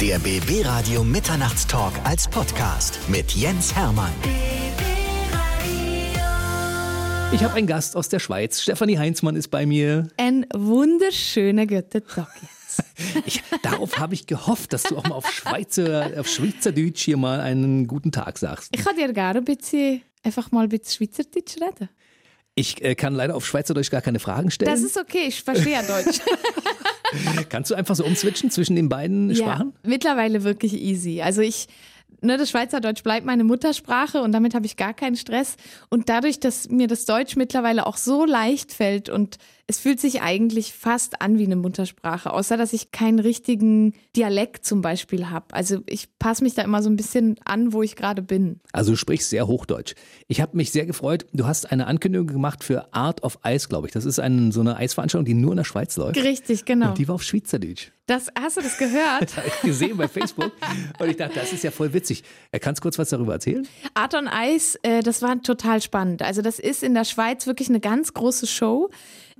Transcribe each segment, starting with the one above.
Der BB Radio Mitternachtstalk als Podcast mit Jens Hermann. Ich habe einen Gast aus der Schweiz. Stefanie Heinzmann ist bei mir. Ein wunderschöner guten Tag jetzt. Ich, darauf habe ich gehofft, dass du auch mal auf, Schweizer, auf Schweizerdeutsch hier mal einen guten Tag sagst. Ich kann dir gerne ein bisschen, einfach mal ein bisschen Schweizerdeutsch reden. Ich äh, kann leider auf Schweizerdeutsch gar keine Fragen stellen. Das ist okay, ich verstehe ja Deutsch. Kannst du einfach so umswitchen zwischen den beiden Sprachen? Ja, mittlerweile wirklich easy. Also ich, ne, das Schweizerdeutsch bleibt meine Muttersprache und damit habe ich gar keinen Stress. Und dadurch, dass mir das Deutsch mittlerweile auch so leicht fällt und es fühlt sich eigentlich fast an wie eine Muttersprache, außer dass ich keinen richtigen Dialekt zum Beispiel habe. Also ich passe mich da immer so ein bisschen an, wo ich gerade bin. Also du sprichst sehr Hochdeutsch. Ich habe mich sehr gefreut. Du hast eine Ankündigung gemacht für Art of Ice, glaube ich. Das ist ein, so eine Eisveranstaltung, die nur in der Schweiz läuft. Richtig, genau. Und die war auf Schweizerdeutsch. Das, hast du das gehört? Das habe ich gesehen bei Facebook. Und ich dachte, das ist ja voll witzig. Kannst du kurz was darüber erzählen? Art on Ice, äh, das war total spannend. Also das ist in der Schweiz wirklich eine ganz große Show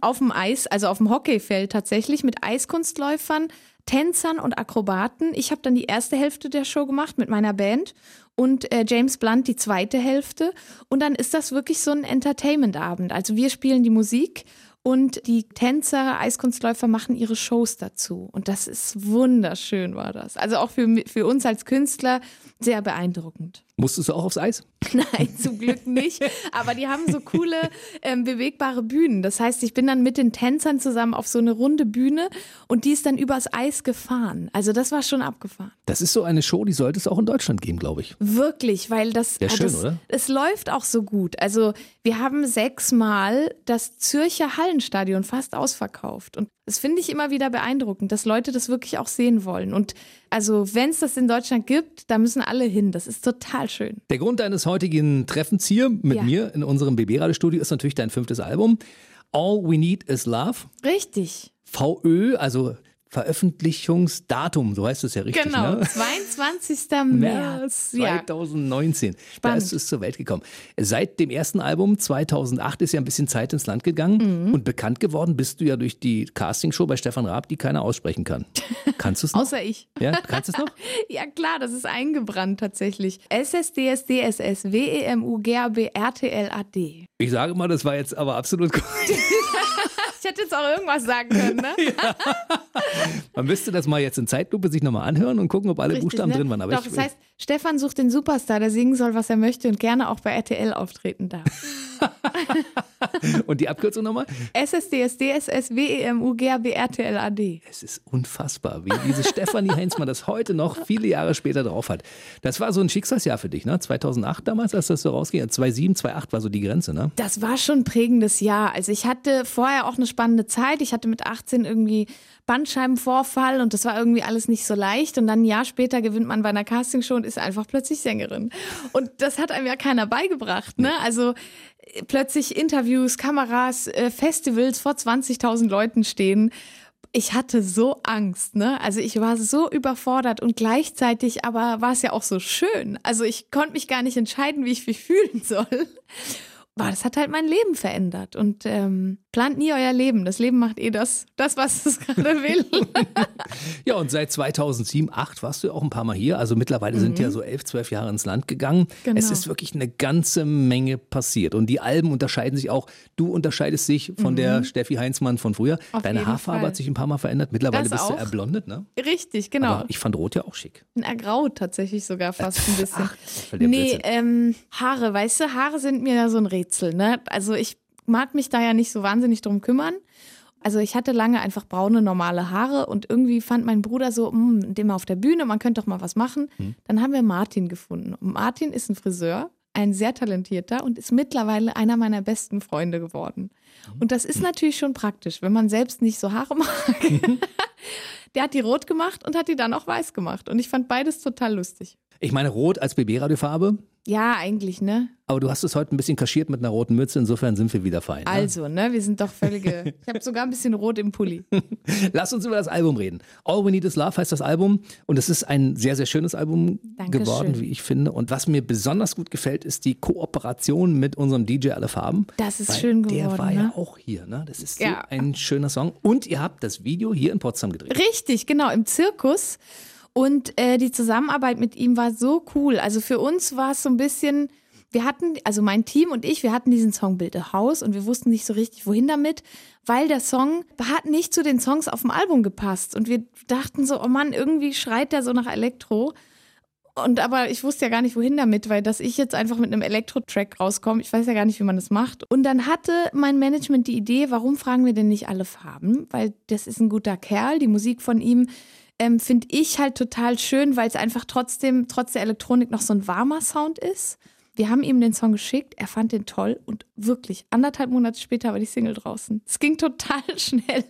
auf dem Eis, also auf dem Hockeyfeld tatsächlich, mit Eiskunstläufern, Tänzern und Akrobaten. Ich habe dann die erste Hälfte der Show gemacht mit meiner Band und äh, James Blunt die zweite Hälfte. Und dann ist das wirklich so ein Entertainment-Abend. Also wir spielen die Musik und die Tänzer, Eiskunstläufer machen ihre Shows dazu. Und das ist wunderschön, war das. Also auch für, für uns als Künstler sehr beeindruckend. Musstest du auch aufs Eis? Nein, zum Glück nicht. Aber die haben so coole ähm, bewegbare Bühnen. Das heißt, ich bin dann mit den Tänzern zusammen auf so eine runde Bühne und die ist dann übers Eis gefahren. Also das war schon abgefahren. Das ist so eine Show, die sollte es auch in Deutschland geben, glaube ich. Wirklich, weil das, Ja, schön, das oder? es läuft auch so gut. Also wir haben sechsmal das Zürcher Hallenstadion fast ausverkauft. Und das finde ich immer wieder beeindruckend, dass Leute das wirklich auch sehen wollen. Und also wenn es das in Deutschland gibt, da müssen alle hin. Das ist total schön. Der Grund deines heutigen Treffens hier mit Ja. mir in unserem BB-Radio-Studio ist natürlich dein fünftes Album. All We Need Is Love. Richtig. VÖ, also Veröffentlichungsdatum, so heißt es ja richtig. Genau, Ne? 22. März März. Ja. 2019. Da Spannend. ist es zur Welt gekommen. Seit dem ersten Album 2008 ist ja ein bisschen Zeit ins Land gegangen Mhm. und bekannt geworden bist du ja durch die Castingshow bei Stefan Raab, die keiner aussprechen kann. Kannst du es noch? Außer ich. ja, kannst du es noch? Ja klar, das ist eingebrannt tatsächlich. SSDSDSS WEMU RTLAD. Ich sage mal, das war jetzt aber absolut gut. Ich hätte jetzt auch irgendwas sagen können, ne? Man müsste das mal jetzt in Zeitlupe sich nochmal anhören und gucken, ob alle Richtig, Buchstaben ne? drin waren. Aber Doch, ich, das heißt, Stefan sucht den Superstar, der singen soll, was er möchte und gerne auch bei RTL auftreten darf. und die Abkürzung nochmal? SSDSDSS WEMU RTLAD. Es ist unfassbar, wie diese Stefanie Heinzmann das heute noch viele Jahre später drauf hat. Das war so ein Schicksalsjahr für dich, ne? 2008 damals, als das so rausging. 2007, 2008 war so die Grenze, ne? Das war schon ein prägendes Jahr. Also ich hatte vorher auch eine spannende Zeit. Ich hatte mit 18 irgendwie Bandscheibenvorfall und das war irgendwie alles nicht so leicht. Und dann ein Jahr später gewinnt man bei einer Castingshow und ist einfach plötzlich Sängerin. Und das hat einem ja keiner beigebracht. Ne? Also äh, plötzlich Interviews, Kameras, äh, Festivals vor 20.000 Leuten stehen. Ich hatte so Angst, ne? Also ich war so überfordert und gleichzeitig aber war es ja auch so schön. Also ich konnte mich gar nicht entscheiden, wie ich mich fühlen soll. Boah, das hat halt mein Leben verändert. Und ähm, plant nie euer Leben. Das Leben macht eh das, das was es gerade will. Ja, und seit 2007, 2008 warst du auch ein paar Mal hier. Also mittlerweile sind ja so elf, zwölf Jahre ins Land gegangen. Mhm. Genau. Es ist wirklich eine ganze Menge passiert. Und die Alben unterscheiden sich auch. Du unterscheidest dich von der Steffi Heinzmann von früher. Mhm. Auf Deine Haarfarbe Fall. hat sich ein paar Mal verändert. Mittlerweile Das bist du auch. erblondet, ne? Richtig, genau. Aber ich fand Rot ja auch schick. Ergraut tatsächlich sogar fast ein bisschen. der nee, ähm, Haare, weißt du, Haare sind mir ja so ein Rätsel. Ne? Also ich mag mich da ja nicht so wahnsinnig drum kümmern. Also ich hatte lange einfach braune, normale Haare und irgendwie fand mein Bruder so, "Hm, dem auf der Bühne, man könnte doch mal was machen. Hm. Dann haben wir Martin gefunden. Und Martin ist ein Friseur, ein sehr talentierter und ist mittlerweile einer meiner besten Freunde geworden. Hm. Und das ist natürlich schon praktisch, wenn man selbst nicht so Haare mag. Der hat die rot gemacht und hat die dann auch weiß gemacht. Und ich fand beides total lustig. Ich meine, Rot als BB-Radiofarbe. Ja, eigentlich, ne? Aber du hast es heute ein bisschen kaschiert mit einer roten Mütze. Insofern sind wir wieder fein. ne? Also, ne? Wir sind doch völlige. Ich habe sogar ein bisschen rot im Pulli. Lass uns über das Album reden. All We Need Is Love heißt das Album und es ist ein sehr, sehr schönes Album Dankeschön. geworden, wie ich finde. Und was mir besonders gut gefällt, ist die Kooperation mit unserem DJ Alle Farben. Das ist schön Der geworden, war ja ne? auch hier. Ne? Das ist so Ja. ein schöner Song. Und ihr habt das Video hier in Potsdam gedreht. Richtig, genau, im Zirkus. Und äh, die Zusammenarbeit mit ihm war so cool. Also für uns war es so ein bisschen, wir hatten, also mein Team und ich, wir hatten diesen Song Build a House und wir wussten nicht so richtig, wohin damit, weil der Song hat nicht zu den Songs auf dem Album gepasst. Und wir dachten so, oh Mann, irgendwie schreit der so nach Elektro. Und aber ich wusste ja gar nicht, wohin damit, weil dass ich jetzt einfach mit einem Elektro-Track rauskomme, ich weiß ja gar nicht, wie man das macht. Und dann hatte mein Management die Idee, warum fragen wir denn nicht alle Farben? Weil das ist ein guter Kerl, die Musik von ihm ähm, finde ich halt total schön, weil es einfach trotzdem, trotz der Elektronik noch so ein warmer Sound ist. Wir haben ihm den Song geschickt, er fand den toll und wirklich anderthalb Monate später war die Single draußen. Es ging total schnell.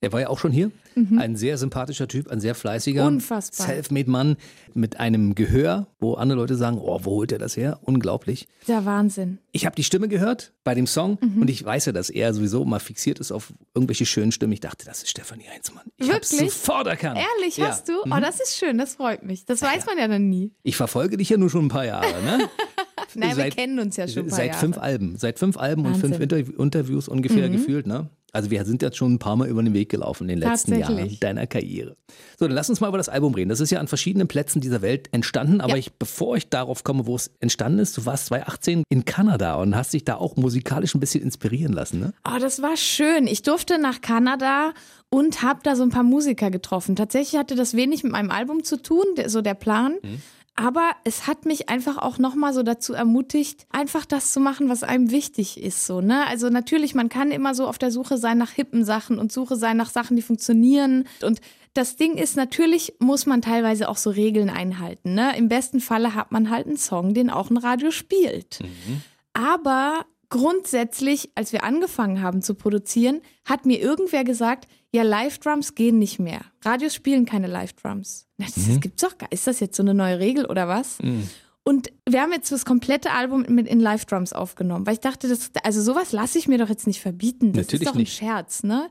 Er war ja auch schon hier. Mhm. Ein sehr sympathischer Typ, ein sehr fleißiger, Unfassbar. Selfmade-Mann mit einem Gehör, wo andere Leute sagen, oh, wo holt er das her? Unglaublich. Der Wahnsinn. Ich habe die Stimme gehört bei dem Song mhm. und ich weiß ja, dass er sowieso mal fixiert ist auf irgendwelche schönen Stimmen. Ich dachte, das ist Stefanie Heinzmann. Ich habe sofort erkannt. Ehrlich, ja. hast du? Oh, mhm. das ist schön, das freut mich. Das weiß man ja dann nie. Ich verfolge dich ja nur schon ein paar Jahre, ne? Nein, seit, wir kennen uns ja schon Seit Jahre. fünf Alben, seit fünf Alben Wahnsinn. und fünf Interv Interviews ungefähr mhm. gefühlt, ne? Also wir sind jetzt schon ein paar Mal über den Weg gelaufen in den letzten Jahren deiner Karriere. So, dann lass uns mal über das Album reden. Das ist ja an verschiedenen Plätzen dieser Welt entstanden, aber ja. ich, bevor ich darauf komme, wo es entstanden ist, du warst 2018 in Kanada und hast dich da auch musikalisch ein bisschen inspirieren lassen, ne? Oh, das war schön. Ich durfte nach Kanada und habe da so ein paar Musiker getroffen. Tatsächlich hatte das wenig mit meinem Album zu tun, so der Plan. Mhm. Aber es hat mich einfach auch nochmal so dazu ermutigt, einfach das zu machen, was einem wichtig ist. So, ne? Also natürlich, man kann immer so auf der Suche sein nach hippen Sachen und Suche sein nach Sachen, die funktionieren. Und das Ding ist, natürlich muss man teilweise auch so Regeln einhalten. Ne? Im besten Falle hat man halt einen Song, den auch ein Radio spielt. Mhm. Aber grundsätzlich, als wir angefangen haben zu produzieren, hat mir irgendwer gesagt, ja, Live-Drums gehen nicht mehr. Radios spielen keine Live-Drums. Das, mhm. das gibt's doch gar Ist das jetzt so eine neue Regel oder was? Mhm. Und wir haben jetzt das komplette Album mit in Live-Drums aufgenommen, weil ich dachte, das, also sowas lasse ich mir doch jetzt nicht verbieten. Das Natürlich ist doch ein nicht. Scherz, ne?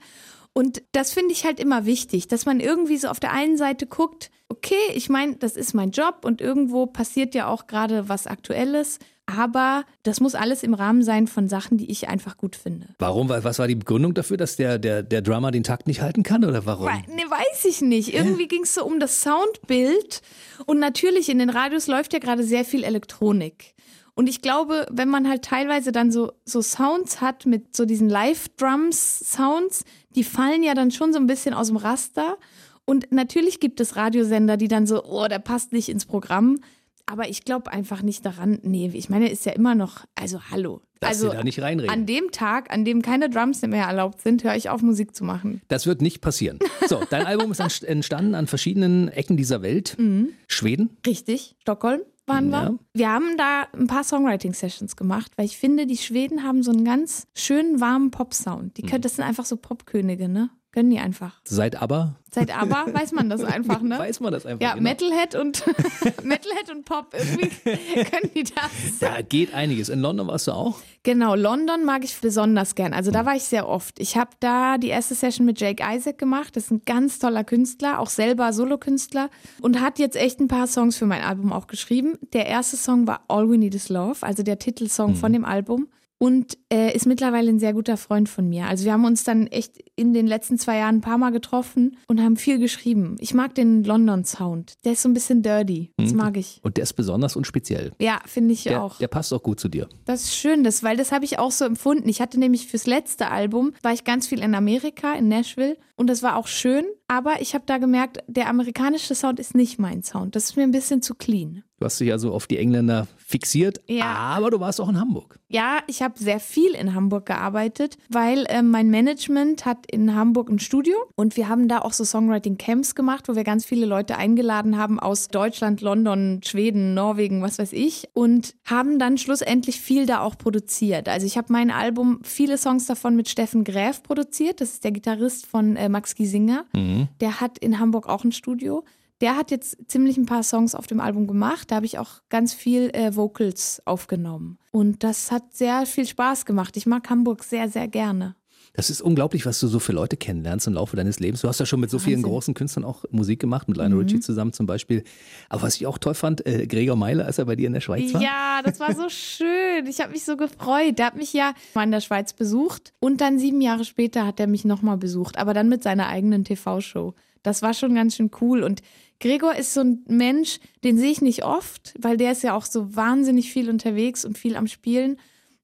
Und das finde ich halt immer wichtig, dass man irgendwie so auf der einen Seite guckt, okay, ich meine, das ist mein Job und irgendwo passiert ja auch gerade was Aktuelles. Aber das muss alles im Rahmen sein von Sachen, die ich einfach gut finde. Warum? Was war die Begründung dafür, dass der, der, der Drummer den Takt nicht halten kann oder warum? Ne, weiß ich nicht. Irgendwie ging es so um das Soundbild. Und natürlich, in den Radios läuft ja gerade sehr viel Elektronik. Und ich glaube, wenn man halt teilweise dann so, so Sounds hat mit so diesen Live-Drums-Sounds, die fallen ja dann schon so ein bisschen aus dem Raster. Und natürlich gibt es Radiosender, die dann so, oh, der passt nicht ins Programm. Aber ich glaube einfach nicht daran. Nee, ich meine, ist ja immer noch, also hallo. Dass also da nicht reinreden. an dem Tag, an dem keine Drums mehr erlaubt sind, höre ich auf, Musik zu machen. Das wird nicht passieren. So, dein Album ist entstanden an verschiedenen Ecken dieser Welt. Mhm. Schweden. Richtig, Stockholm waren ja. wir. Wir haben da ein paar Songwriting-Sessions gemacht, weil ich finde, die Schweden haben so einen ganz schönen, warmen Pop-Sound. Die können, mhm. das sind einfach so Popkönige, ne? Gönnen die einfach. Seit aber? Seit aber weiß man das einfach, ne? Weiß man das einfach. Ja, genau. Metalhead und Metalhead und Pop, irgendwie können die das. Da geht einiges. In London warst du auch? Genau, London mag ich besonders gern. Also da war ich sehr oft. Ich habe da die erste Session mit Jake Isaac gemacht. Das ist ein ganz toller Künstler, auch selber Solokünstler und hat jetzt echt ein paar Songs für mein Album auch geschrieben. Der erste Song war All We Need Is Love, also der Titelsong mhm. von dem Album und äh, ist mittlerweile ein sehr guter Freund von mir. Also wir haben uns dann echt in den letzten zwei Jahren ein paar Mal getroffen und haben viel geschrieben. Ich mag den London Sound. Der ist so ein bisschen dirty. Das mhm. mag ich. Und der ist besonders und speziell. Ja, finde ich der, auch. Der passt auch gut zu dir. Das ist schön, das, weil das habe ich auch so empfunden. Ich hatte nämlich fürs letzte Album, war ich ganz viel in Amerika, in Nashville. Und das war auch schön. Aber ich habe da gemerkt, der amerikanische Sound ist nicht mein Sound. Das ist mir ein bisschen zu clean. Du hast dich also auf die Engländer fixiert, ja. aber du warst auch in Hamburg. Ja, ich habe sehr viel in Hamburg gearbeitet, weil äh, mein Management hat in Hamburg ein Studio und wir haben da auch so Songwriting-Camps gemacht, wo wir ganz viele Leute eingeladen haben aus Deutschland, London, Schweden, Norwegen, was weiß ich und haben dann schlussendlich viel da auch produziert. Also ich habe mein Album, viele Songs davon mit Steffen Gräf produziert, das ist der Gitarrist von äh, Max Giesinger. Mhm. Der hat in Hamburg auch ein Studio der hat jetzt ziemlich ein paar Songs auf dem Album gemacht. Da habe ich auch ganz viel äh, Vocals aufgenommen. Und das hat sehr viel Spaß gemacht. Ich mag Hamburg sehr, sehr gerne. Das ist unglaublich, was du so für Leute kennenlernst im Laufe deines Lebens. Du hast ja schon mit so vielen Wahnsinn. großen Künstlern auch Musik gemacht, mit Lionel mhm. Richie zusammen zum Beispiel. Aber was ich auch toll fand, äh, Gregor Meile, als er bei dir in der Schweiz war. Ja, das war so schön. Ich habe mich so gefreut. Der hat mich ja mal in der Schweiz besucht und dann sieben Jahre später hat er mich nochmal besucht, aber dann mit seiner eigenen TV-Show. Das war schon ganz schön cool. Und Gregor ist so ein Mensch, den sehe ich nicht oft, weil der ist ja auch so wahnsinnig viel unterwegs und viel am Spielen.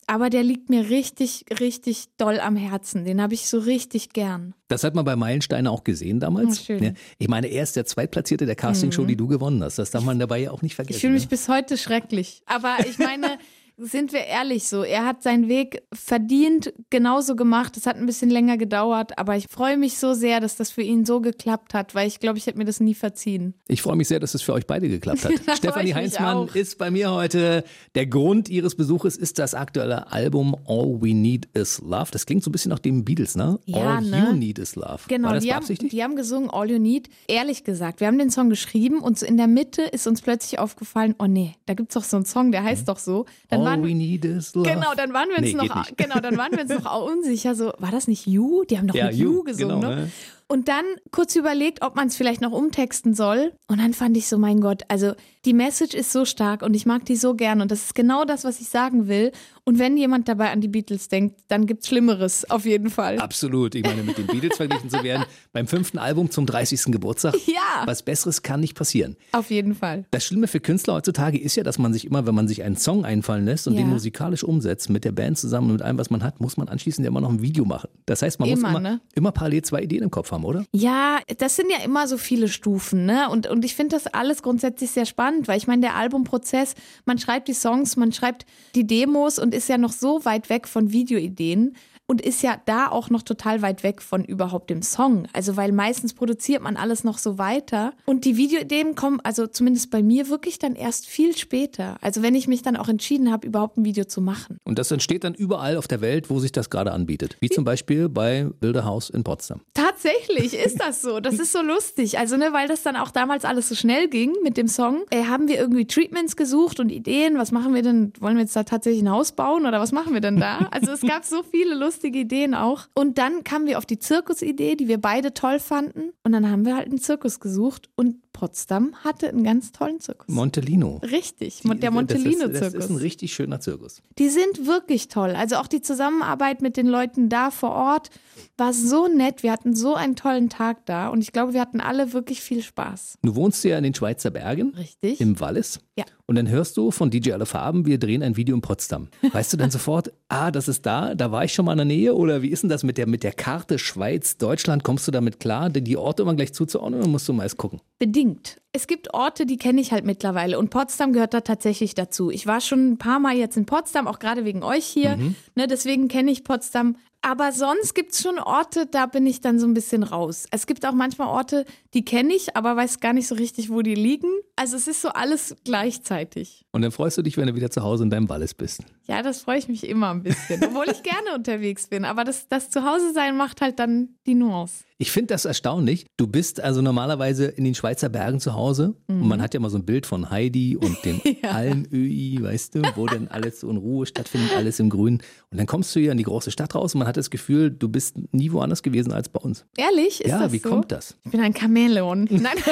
Aber der liegt mir richtig, richtig doll am Herzen. Den habe ich so richtig gern. Das hat man bei Meilensteine auch gesehen damals. Oh, ja, ich meine, er ist der Zweitplatzierte der Castingshow, mhm. die du gewonnen hast. Das darf man dabei ja auch nicht vergessen. Ich fühle mich ne? bis heute schrecklich. Aber ich meine, sind wir ehrlich so, er hat seinen Weg verdient, genauso gemacht. Es hat ein bisschen länger gedauert, aber ich freue mich so sehr, dass das für ihn so geklappt hat, weil ich glaube, ich hätte mir das nie verziehen. Ich freue mich sehr, dass es für euch beide geklappt hat. Stefanie Heinzmann ist bei mir heute. Der Grund ihres Besuches ist das aktuelle Album All We Need Is Love. Das klingt so ein bisschen nach dem Beatles, ne? Ja, All ne? You Need Is Love. Genau, War das die, haben, die haben gesungen All You Need. Ehrlich gesagt, wir haben den Song geschrieben und so in der Mitte ist uns plötzlich aufgefallen, oh nee, da gibt es doch so einen Song, der heißt mhm. doch so. Dann All waren, We Need Is Love. Genau, dann waren wir uns nee, noch, genau, dann waren wir uns noch unsicher. So, war das nicht You? Die haben doch ja, mit You, you gesungen, genau, ne? Und dann kurz überlegt, ob man es vielleicht noch umtexten soll. Und dann fand ich so, mein Gott, also die Message ist so stark und ich mag die so gern. Und das ist genau das, was ich sagen will. Und wenn jemand dabei an die Beatles denkt, dann gibt es Schlimmeres, auf jeden Fall. Absolut. Ich meine, mit den Beatles verglichen zu werden, beim fünften Album zum 30. Geburtstag, ja. was Besseres kann nicht passieren. Auf jeden Fall. Das Schlimme für Künstler heutzutage ist ja, dass man sich immer, wenn man sich einen Song einfallen lässt und ja. den musikalisch umsetzt, mit der Band zusammen und mit allem, was man hat, muss man anschließend ja immer noch ein Video machen. Das heißt, man immer, muss immer, ne? immer parallel zwei Ideen im Kopf haben, oder? Ja, das sind ja immer so viele Stufen, ne? Und, und ich finde das alles grundsätzlich sehr spannend, weil ich meine, der Albumprozess, man schreibt die Songs, man schreibt die Demos und ist ja noch so weit weg von Videoideen und ist ja da auch noch total weit weg von überhaupt dem Song. Also weil meistens produziert man alles noch so weiter und die Videoideen kommen, also zumindest bei mir wirklich dann erst viel später. Also wenn ich mich dann auch entschieden habe, überhaupt ein Video zu machen. Und das entsteht dann überall auf der Welt, wo sich das gerade anbietet. Wie zum Beispiel bei Bilderhaus in Potsdam. Tatsächlich ist das so. Das ist so lustig. Also ne, weil das dann auch damals alles so schnell ging mit dem Song, äh, haben wir irgendwie Treatments gesucht und Ideen. Was machen wir denn? Wollen wir jetzt da tatsächlich ein Haus bauen oder was machen wir denn da? Also es gab so viele lustige Ideen auch. Und dann kamen wir auf die Zirkusidee, die wir beide toll fanden. Und dann haben wir halt einen Zirkus gesucht und Potsdam hatte einen ganz tollen Zirkus. Montelino. Richtig, die, der Montelino-Zirkus. Das, das, ist ein richtig schöner Zirkus. Die sind wirklich toll. Also auch die Zusammenarbeit mit den Leuten da vor Ort war so nett. Wir hatten so einen tollen Tag da und ich glaube, wir hatten alle wirklich viel Spaß. Du wohnst ja in den Schweizer Bergen. Richtig. Im Wallis. Ja. Und dann hörst du von DJ Alle Farben, wir drehen ein Video in Potsdam. Weißt du dann sofort, ah, das ist da, da war ich schon mal in der Nähe? Oder wie ist denn das mit der, mit der Karte Schweiz, Deutschland? Kommst du damit klar, denn die Orte immer gleich zuzuordnen oder musst du meist gucken? Bedingt. Es gibt Orte, die kenne ich halt mittlerweile und Potsdam gehört da tatsächlich dazu. Ich war schon ein paar Mal jetzt in Potsdam, auch gerade wegen euch hier. Mhm. Ne, deswegen kenne ich Potsdam. Aber sonst gibt es schon Orte, da bin ich dann so ein bisschen raus. Es gibt auch manchmal Orte, die kenne ich, aber weiß gar nicht so richtig, wo die liegen. Also es ist so alles gleichzeitig. Und dann freust du dich, wenn du wieder zu Hause in deinem Wallis bist. Ja, das freue ich mich immer ein bisschen, obwohl ich gerne unterwegs bin. Aber das, das Zuhause-Sein macht halt dann die Nuance. Ich finde das erstaunlich. Du bist also normalerweise in den Schweizer Bergen zu Hause mhm. und man hat ja mal so ein Bild von Heidi und den ja. Almöhi, weißt du, wo dann alles so in Ruhe stattfindet, alles im Grün. Und dann kommst du hier in die große Stadt raus und man hat das Gefühl, du bist nie woanders gewesen als bei uns. Ehrlich? Ist ja, das wie so? kommt das? Ich bin ein Chamäleon. Nein, ich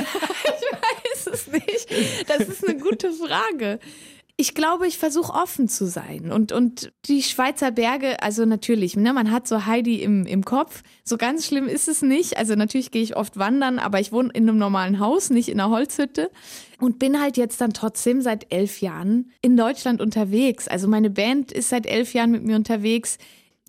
weiß es nicht. Das ist eine gute Frage. Ich glaube, ich versuche offen zu sein. Und, und die Schweizer Berge, also natürlich, ne, man hat so Heidi im, im Kopf. So ganz schlimm ist es nicht. Also natürlich gehe ich oft wandern, aber ich wohne in einem normalen Haus, nicht in einer Holzhütte. Und bin halt jetzt dann trotzdem seit elf Jahren in Deutschland unterwegs. Also meine Band ist seit elf Jahren mit mir unterwegs.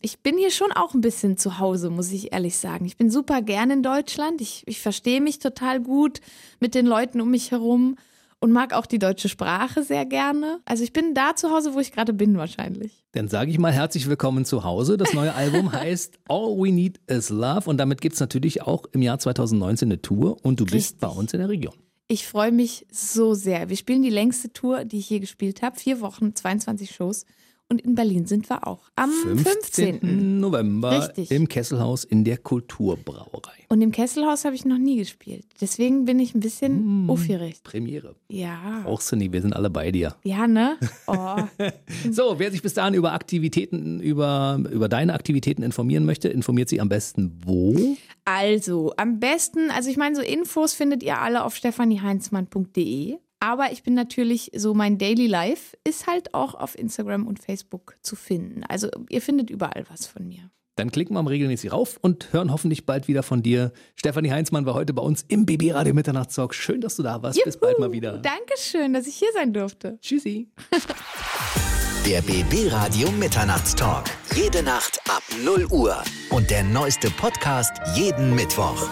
Ich bin hier schon auch ein bisschen zu Hause, muss ich ehrlich sagen. Ich bin super gern in Deutschland. Ich, ich verstehe mich total gut mit den Leuten um mich herum und mag auch die deutsche Sprache sehr gerne. Also ich bin da zu Hause, wo ich gerade bin wahrscheinlich. Dann sage ich mal herzlich willkommen zu Hause. Das neue Album heißt All We Need Is Love und damit gibt es natürlich auch im Jahr 2019 eine Tour und du Richtig. bist bei uns in der Region. Ich freue mich so sehr. Wir spielen die längste Tour, die ich je gespielt habe. Vier Wochen, 22 Shows. Und in Berlin sind wir auch. Am 15. 15. November Richtig. im Kesselhaus in der Kulturbrauerei. Und im Kesselhaus habe ich noch nie gespielt. Deswegen bin ich ein bisschen mmh, aufgeregt. Premiere. Ja. Brauchst du nie, wir sind alle bei dir. Ja, ne? Oh. so, wer sich bis dahin über Aktivitäten, über, über deine Aktivitäten informieren möchte, informiert sich am besten wo? Also, am besten, also ich meine, so Infos findet ihr alle auf stefanieheinzmann.de. Aber ich bin natürlich so, mein Daily Life ist halt auch auf Instagram und Facebook zu finden. Also ihr findet überall was von mir. Dann klicken wir mal regelmäßig rauf und hören hoffentlich bald wieder von dir. Stefanie Heinzmann war heute bei uns im BB Radio Mitternachtstalk. Schön, dass du da warst. Juhu, Bis bald mal wieder. Dankeschön, dass ich hier sein durfte. Tschüssi. Der BB Radio Mitternachtstalk. Jede Nacht ab 0 Uhr. Und der neueste Podcast jeden Mittwoch.